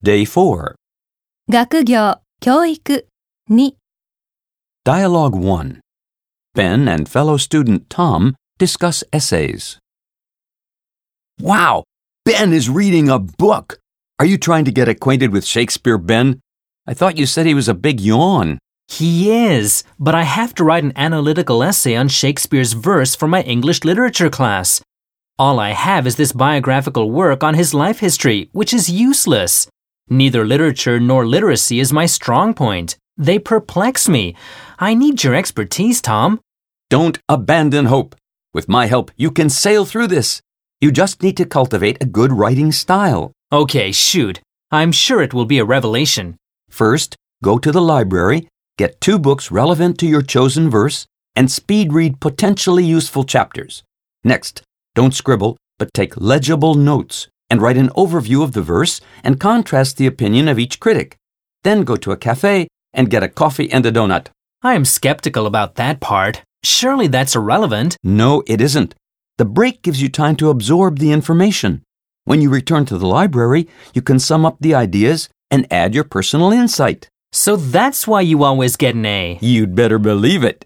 Day 4. 学业、教育、2、 Dialogue 1. Ben and fellow student Tom discuss essays. Wow! Ben is reading a book! Are you trying to get acquainted with Shakespeare, Ben? I thought you said he was a big yawn. He is, but I have to write an analytical essay on Shakespeare's verse for my English literature class. All I have is this biographical work on his life history, which is useless. Neither literature nor literacy is my strong point. They perplex me. I need your expertise, Tom. Don't abandon hope. With my help, you can sail through this. You just need to cultivate a good writing style. Okay, shoot. I'm sure it will be a revelation. First, go to the library, get two books relevant to your chosen verse, and speed read potentially useful chapters. Next, don't scribble, but take legible notes and write an overview of the verse and contrast the opinion of each critic. Then go to a cafe and get a coffee and a donut. I am skeptical about that part. Surely that's irrelevant. No, it isn't. The break gives you time to absorb the information. When you return to the library, you can sum up the ideas and add your personal insight. So that's why you always get an A. You'd better believe it.